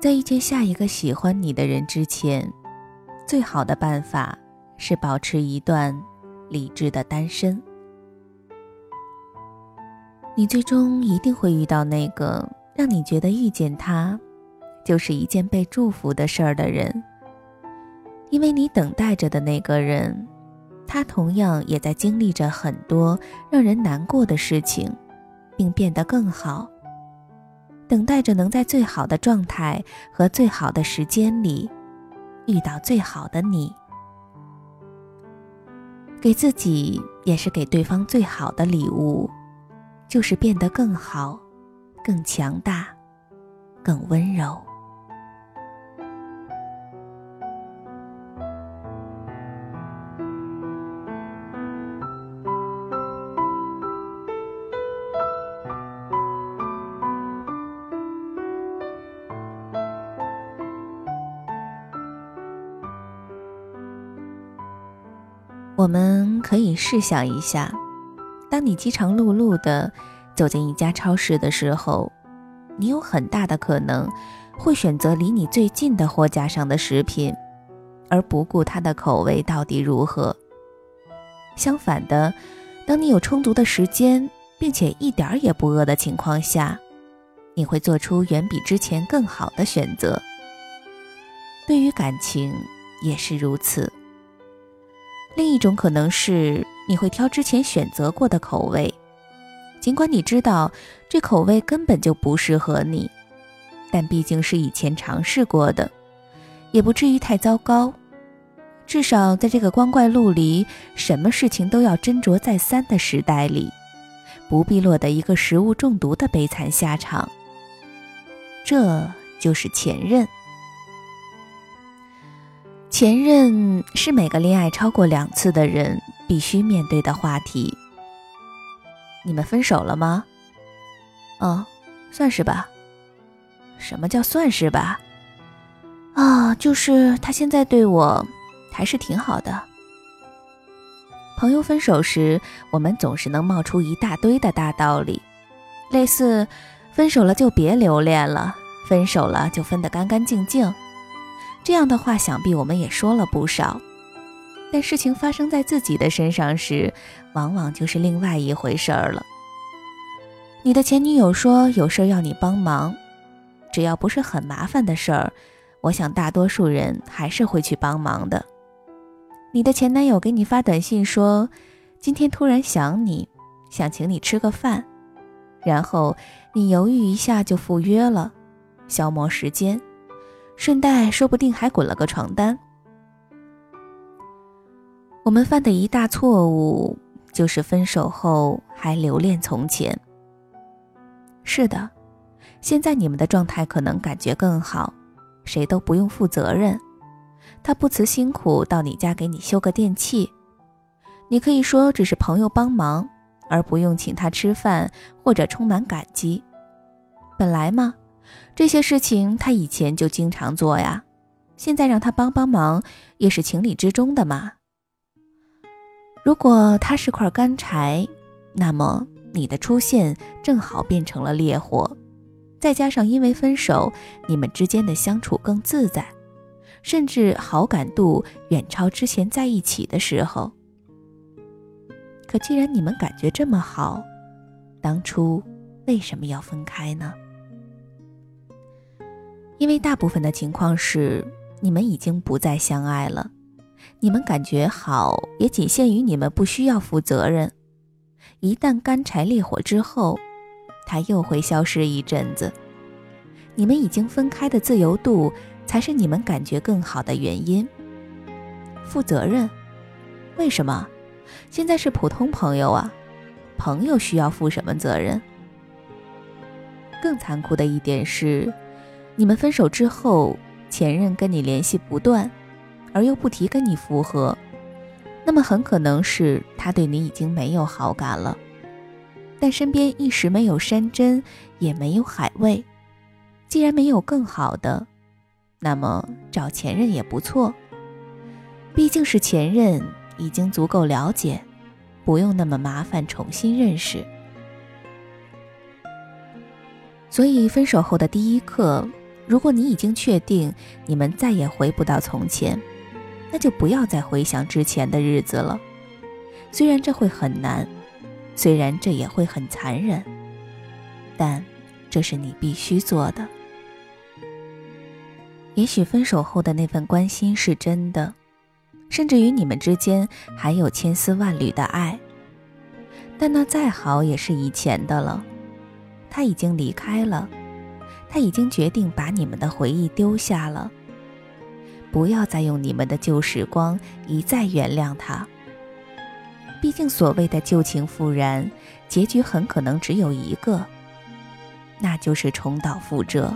在遇见下一个喜欢你的人之前，最好的办法是保持一段理智的单身。你最终一定会遇到那个让你觉得遇见他就是一件被祝福的事儿的人，因为你等待着的那个人，他同样也在经历着很多让人难过的事情，并变得更好。等待着能在最好的状态和最好的时间里，遇到最好的你，给自己也是给对方最好的礼物，就是变得更好、更强大、更温柔。我们可以试想一下，当你饥肠辘辘的走进一家超市的时候，你有很大的可能会选择离你最近的货架上的食品，而不顾它的口味到底如何。相反的，当你有充足的时间，并且一点儿也不饿的情况下，你会做出远比之前更好的选择。对于感情也是如此。另一种可能是你会挑之前选择过的口味，尽管你知道这口味根本就不适合你，但毕竟是以前尝试过的，也不至于太糟糕。至少在这个光怪陆离、什么事情都要斟酌再三的时代里，不必落得一个食物中毒的悲惨下场。这就是前任。前任是每个恋爱超过两次的人必须面对的话题。你们分手了吗？哦，算是吧。什么叫算是吧？啊，就是他现在对我还是挺好的。朋友分手时，我们总是能冒出一大堆的大道理，类似分手了就别留恋了，分手了就分得干干净净。这样的话，想必我们也说了不少，但事情发生在自己的身上时，往往就是另外一回事儿了。你的前女友说有事要你帮忙，只要不是很麻烦的事儿，我想大多数人还是会去帮忙的。你的前男友给你发短信说，今天突然想你，想请你吃个饭，然后你犹豫一下就赴约了，消磨时间。顺带说不定还滚了个床单。我们犯的一大错误就是分手后还留恋从前。是的，现在你们的状态可能感觉更好，谁都不用负责任。他不辞辛苦到你家给你修个电器，你可以说只是朋友帮忙，而不用请他吃饭或者充满感激。本来嘛。这些事情他以前就经常做呀，现在让他帮帮忙也是情理之中的嘛。如果他是块干柴，那么你的出现正好变成了烈火，再加上因为分手，你们之间的相处更自在，甚至好感度远超之前在一起的时候。可既然你们感觉这么好，当初为什么要分开呢？因为大部分的情况是，你们已经不再相爱了，你们感觉好也仅限于你们不需要负责任。一旦干柴烈火之后，它又会消失一阵子。你们已经分开的自由度，才是你们感觉更好的原因。负责任？为什么？现在是普通朋友啊，朋友需要负什么责任？更残酷的一点是。你们分手之后，前任跟你联系不断，而又不提跟你复合，那么很可能是他对你已经没有好感了。但身边一时没有山珍，也没有海味，既然没有更好的，那么找前任也不错。毕竟是前任，已经足够了解，不用那么麻烦重新认识。所以分手后的第一刻。如果你已经确定你们再也回不到从前，那就不要再回想之前的日子了。虽然这会很难，虽然这也会很残忍，但这是你必须做的。也许分手后的那份关心是真的，甚至于你们之间还有千丝万缕的爱，但那再好也是以前的了。他已经离开了。他已经决定把你们的回忆丢下了。不要再用你们的旧时光一再原谅他。毕竟所谓的旧情复燃，结局很可能只有一个，那就是重蹈覆辙。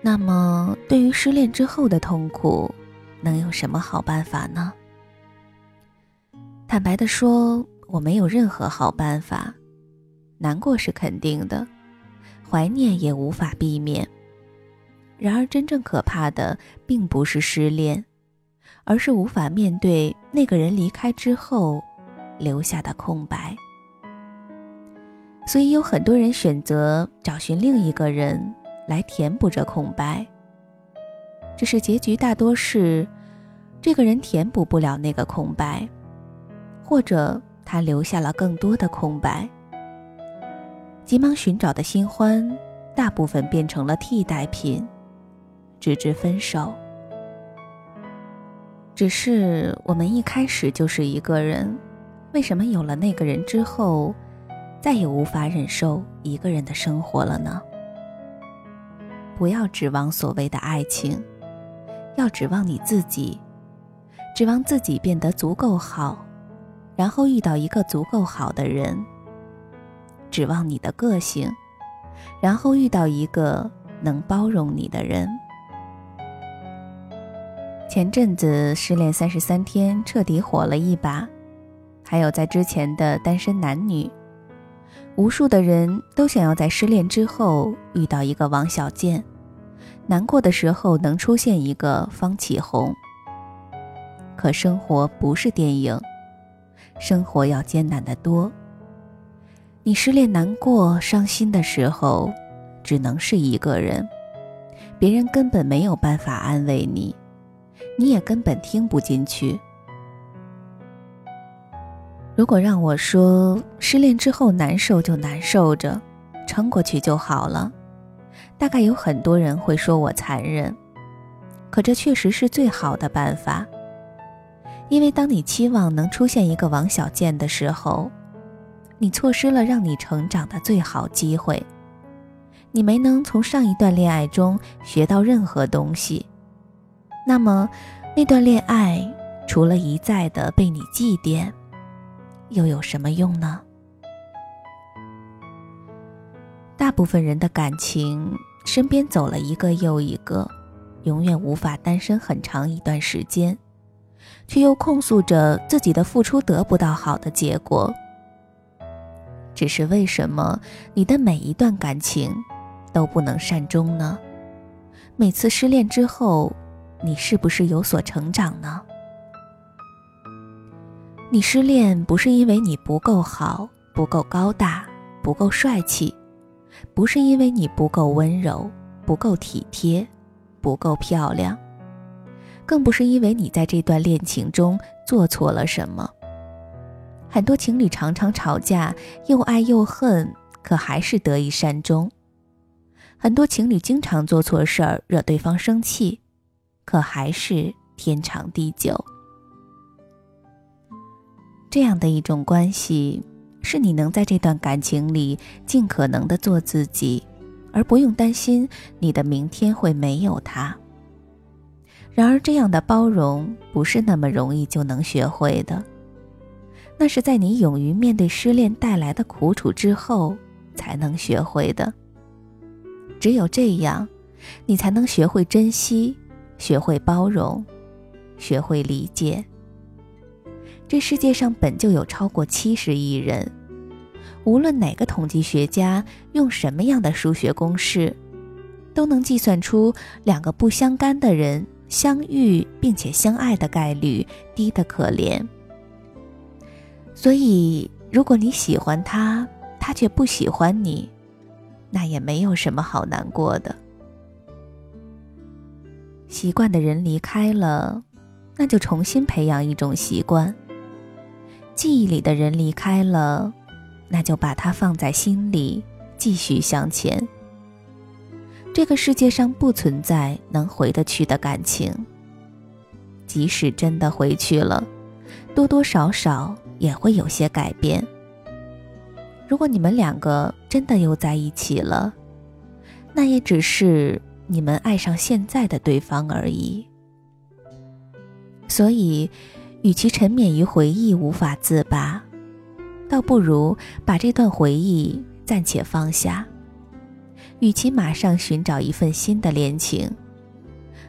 那么，对于失恋之后的痛苦，能有什么好办法呢？坦白的说，我没有任何好办法。难过是肯定的，怀念也无法避免。然而，真正可怕的并不是失恋，而是无法面对那个人离开之后留下的空白。所以，有很多人选择找寻另一个人来填补这空白。只是结局大多是，这个人填补不了那个空白，或者他留下了更多的空白。急忙寻找的新欢，大部分变成了替代品，直至分手。只是我们一开始就是一个人，为什么有了那个人之后，再也无法忍受一个人的生活了呢？不要指望所谓的爱情，要指望你自己，指望自己变得足够好，然后遇到一个足够好的人。指望你的个性，然后遇到一个能包容你的人。前阵子《失恋三十三天》彻底火了一把，还有在之前的《单身男女》，无数的人都想要在失恋之后遇到一个王小贱，难过的时候能出现一个方启红。可生活不是电影，生活要艰难得多。你失恋、难过、伤心的时候，只能是一个人，别人根本没有办法安慰你，你也根本听不进去。如果让我说，失恋之后难受就难受着，撑过去就好了，大概有很多人会说我残忍，可这确实是最好的办法。因为当你期望能出现一个王小贱的时候，你错失了让你成长的最好机会，你没能从上一段恋爱中学到任何东西，那么那段恋爱除了一再的被你祭奠，又有什么用呢？大部分人的感情身边走了一个又一个，永远无法单身很长一段时间，却又控诉着自己的付出得不到好的结果。只是为什么你的每一段感情都不能善终呢？每次失恋之后，你是不是有所成长呢？你失恋不是因为你不够好、不够高大、不够帅气，不是因为你不够温柔、不够体贴、不够漂亮，更不是因为你在这段恋情中做错了什么。很多情侣常常吵架，又爱又恨，可还是得以善终。很多情侣经常做错事儿，惹对方生气，可还是天长地久。这样的一种关系，是你能在这段感情里尽可能的做自己，而不用担心你的明天会没有他。然而，这样的包容不是那么容易就能学会的。那是在你勇于面对失恋带来的苦楚之后才能学会的。只有这样，你才能学会珍惜，学会包容，学会理解。这世界上本就有超过七十亿人，无论哪个统计学家用什么样的数学公式，都能计算出两个不相干的人相遇并且相爱的概率低得可怜。所以，如果你喜欢他，他却不喜欢你，那也没有什么好难过的。习惯的人离开了，那就重新培养一种习惯。记忆里的人离开了，那就把它放在心里，继续向前。这个世界上不存在能回得去的感情，即使真的回去了，多多少少也会有些改变。如果你们两个真的又在一起了，那也只是你们爱上现在的对方而已。所以，与其沉湎于回忆无法自拔，倒不如把这段回忆暂且放下。与其马上寻找一份新的恋情，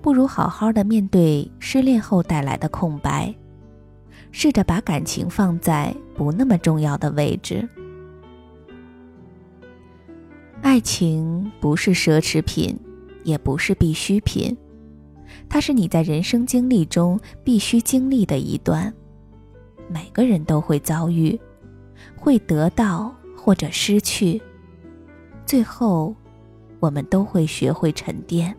不如好好的面对失恋后带来的空白，试着把感情放在不那么重要的位置。爱情不是奢侈品，也不是必需品，它是你在人生经历中必须经历的一段。每个人都会遭遇，会得到或者失去，最后，我们都会学会沉淀。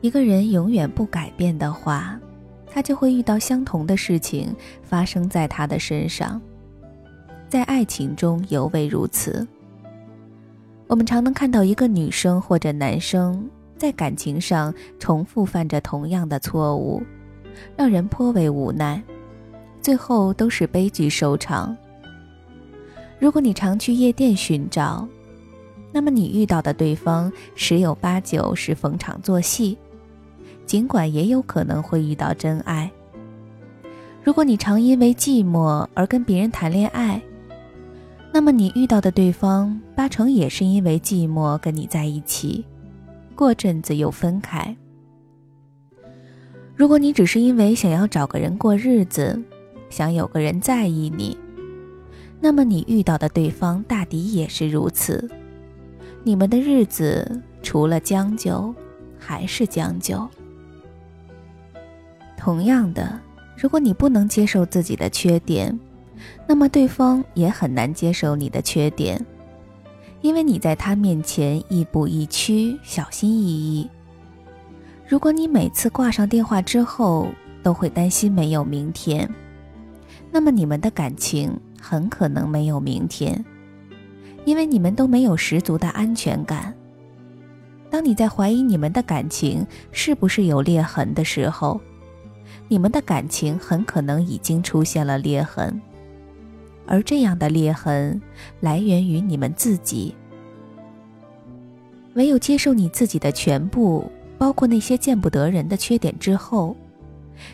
一个人永远不改变的话，他就会遇到相同的事情发生在他的身上，在爱情中尤为如此。我们常能看到一个女生或者男生在感情上重复犯着同样的错误，让人颇为无奈，最后都是悲剧收场。如果你常去夜店寻找，那么你遇到的对方十有八九是逢场作戏，尽管也有可能会遇到真爱。如果你常因为寂寞而跟别人谈恋爱，那么你遇到的对方八成也是因为寂寞跟你在一起，过阵子又分开。如果你只是因为想要找个人过日子，想有个人在意你，那么你遇到的对方大抵也是如此。你们的日子除了将就，还是将就。同样的，如果你不能接受自己的缺点，那么对方也很难接受你的缺点，因为你在他面前亦步亦趋，小心翼翼。如果你每次挂上电话之后都会担心没有明天，那么你们的感情很可能没有明天，因为你们都没有十足的安全感。当你在怀疑你们的感情是不是有裂痕的时候，你们的感情很可能已经出现了裂痕。而这样的裂痕来源于你们自己。唯有接受你自己的全部，包括那些见不得人的缺点之后，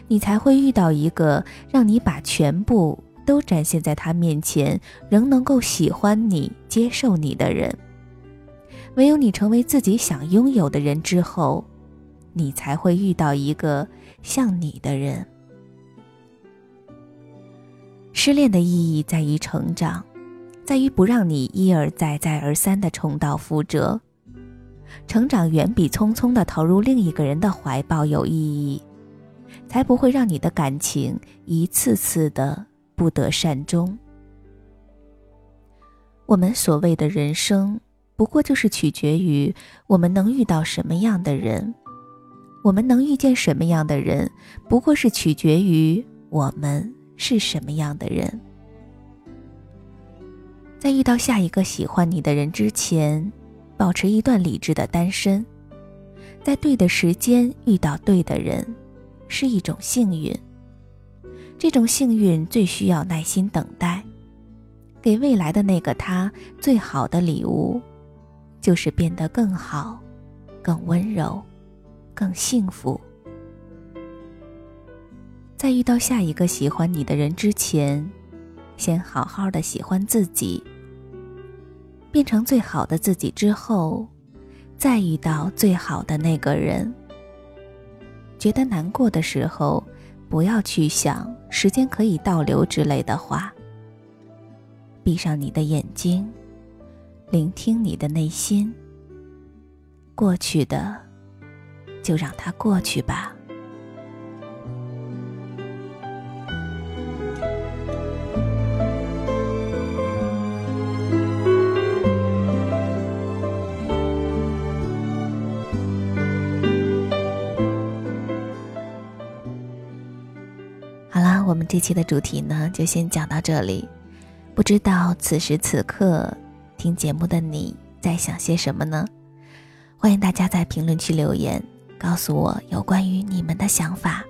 你才会遇到一个让你把全部都展现在他面前，仍能够喜欢你、接受你的人。唯有你成为自己想拥有的人之后，你才会遇到一个像你的人。失恋的意义在于成长，在于不让你一而再、再而三的重蹈覆辙。成长远比匆匆的投入另一个人的怀抱有意义，才不会让你的感情一次次的不得善终。我们所谓的人生，不过就是取决于我们能遇到什么样的人，我们能遇见什么样的人，不过是取决于我们。是什么样的人？在遇到下一个喜欢你的人之前，保持一段理智的单身，在对的时间遇到对的人，是一种幸运。这种幸运最需要耐心等待。给未来的那个他最好的礼物，就是变得更好、更温柔、更幸福。在遇到下一个喜欢你的人之前，先好好的喜欢自己，变成最好的自己之后，再遇到最好的那个人。觉得难过的时候，不要去想时间可以倒流之类的话。闭上你的眼睛，聆听你的内心。过去的，就让它过去吧。好啦我们这期的主题呢就先讲到这里。不知道此时此刻听节目的你在想些什么呢？欢迎大家在评论区留言告诉我有关于你们的想法。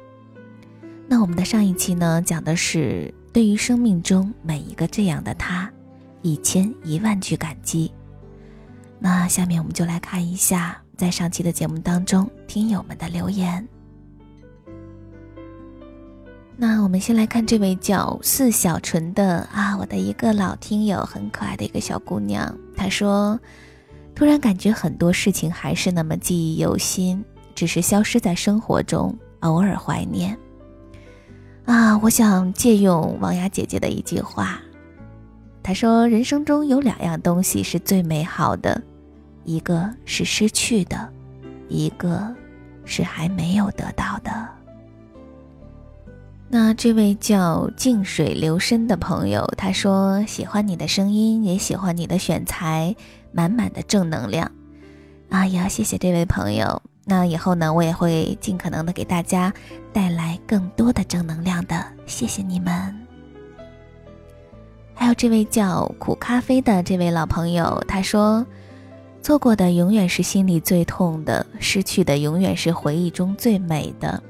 那我们的上一期呢，讲的是对于生命中每一个这样的他，一千一万句感激。那下面我们就来看一下，在上期的节目当中听友们的留言。那我们先来看这位叫四小纯的啊，我的一个老听友，很可爱的一个小姑娘。她说：“突然感觉很多事情还是那么记忆犹新，只是消失在生活中，偶尔怀念。”啊，我想借用王雅姐姐的一句话，她说：“人生中有两样东西是最美好的，一个是失去的，一个是还没有得到的。”那这位叫静水流深的朋友，他说喜欢你的声音，也喜欢你的选材，满满的正能量。啊呀，谢谢这位朋友。那以后呢，我也会尽可能的给大家带来更多的正能量的。谢谢你们。还有这位叫苦咖啡的这位老朋友，他说，错过的永远是心里最痛的，失去的永远是回忆中最美的。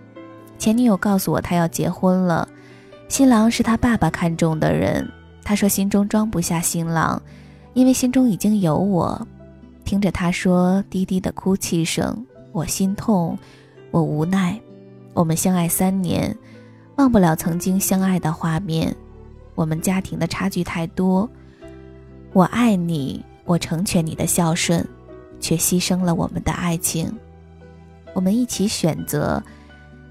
前女友告诉我，她要结婚了，新郎是他爸爸看中的人。他说心中装不下新郎，因为心中已经有我。听着他说低低的哭泣声，我心痛，我无奈。我们相爱三年，忘不了曾经相爱的画面。我们家庭的差距太多，我爱你，我成全你的孝顺，却牺牲了我们的爱情。我们一起选择。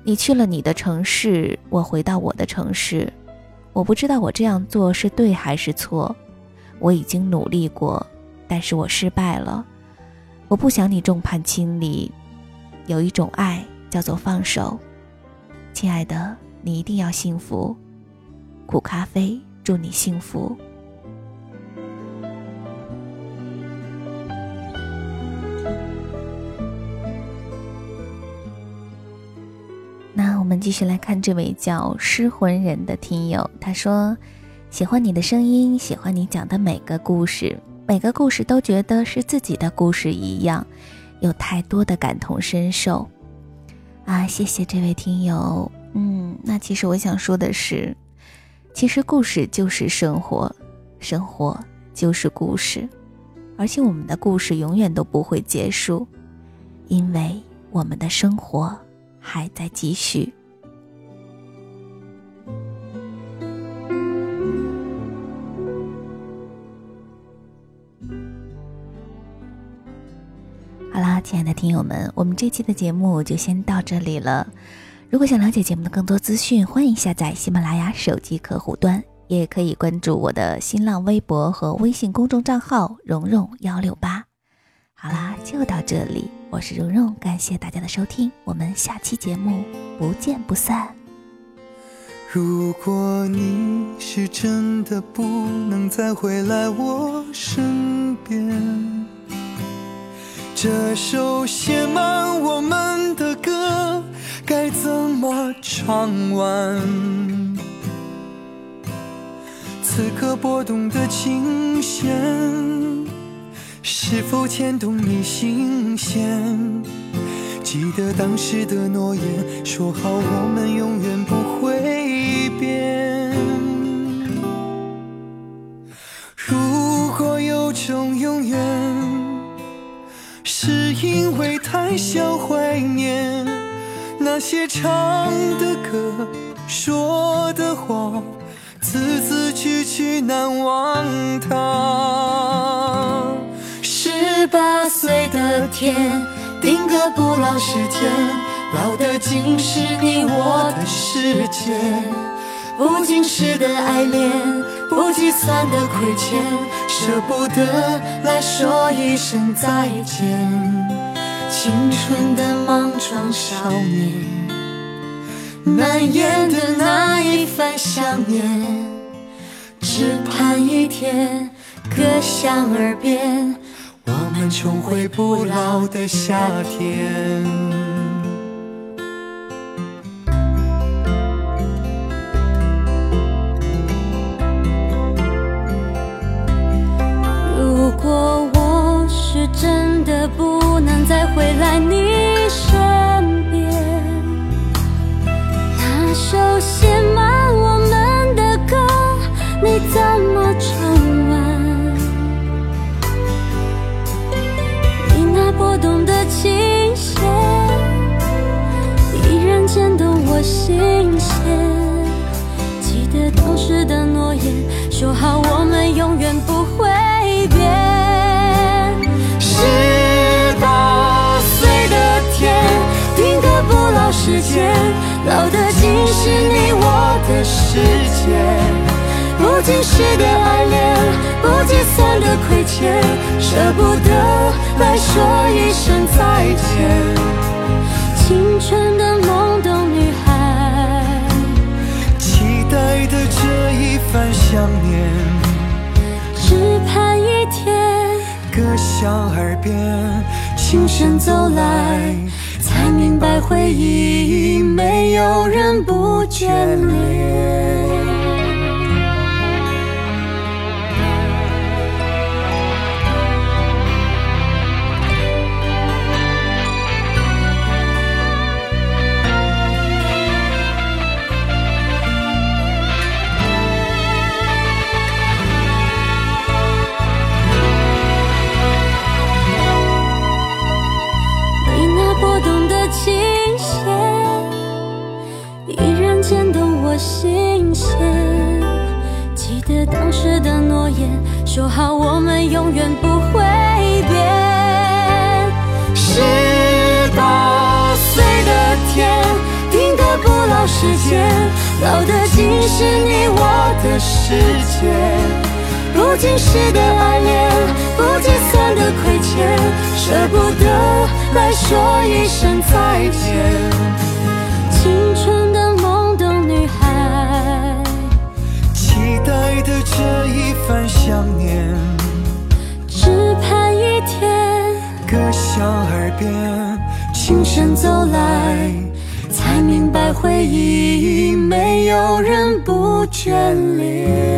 你去了你的城市，我回到我的城市。我不知道我这样做是对还是错。我已经努力过，但是我失败了。我不想你众叛亲离。有一种爱叫做放手。亲爱的，你一定要幸福。苦咖啡，祝你幸福。那我们继续来看这位叫失魂人的听友，他说：“喜欢你的声音，喜欢你讲的每个故事，每个故事都觉得是自己的故事一样，有太多的感同身受。”啊，谢谢这位听友。嗯，那其实我想说的是，其实故事就是生活，生活就是故事，而且我们的故事永远都不会结束，因为我们的生活还在继续。亲爱的听友们，我们这期的节目就先到这里了。如果想了解节目的更多资讯，欢迎下载喜马拉雅手机客户端，也可以关注我的新浪微博和微信公众账号“蓉蓉幺六八”。好啦，就到这里，我是蓉蓉，感谢大家的收听，我们下期节目不见不散。如果你是真的不能再回来我身边。这首写满我们的歌该怎么唱完？此刻拨动的琴弦，是否牵动你心弦？记得当时的诺言，说好我们永远不会变。如果有种永远。是因为太想怀念那些唱的歌、说的话，字字句句难忘他。十八岁的天，定格不老时间，老的竟是你我的世界。不经事的爱恋，不计算的亏欠，舍不得来说一声再见。青春的莽撞少年，难言的那一番想念，只盼一天歌响耳边，我们重回不老的夏天。在你身边。那首写满我们的歌，你怎么唱完？你那拨动的琴弦，依然牵动我心的世界。不经事的爱恋，不计算的亏欠，舍不得来说一声再见。青春的懵懂女孩，期待的这一番想念，只盼一天。歌响耳边，轻声走来，才明白回忆没有人不眷恋。好我们永远不会变。十八岁的天，定格不老时间，老的竟是你我的世界。不经事的爱恋，不计算的亏欠，舍不得来说一声再见。回忆没有人不眷恋。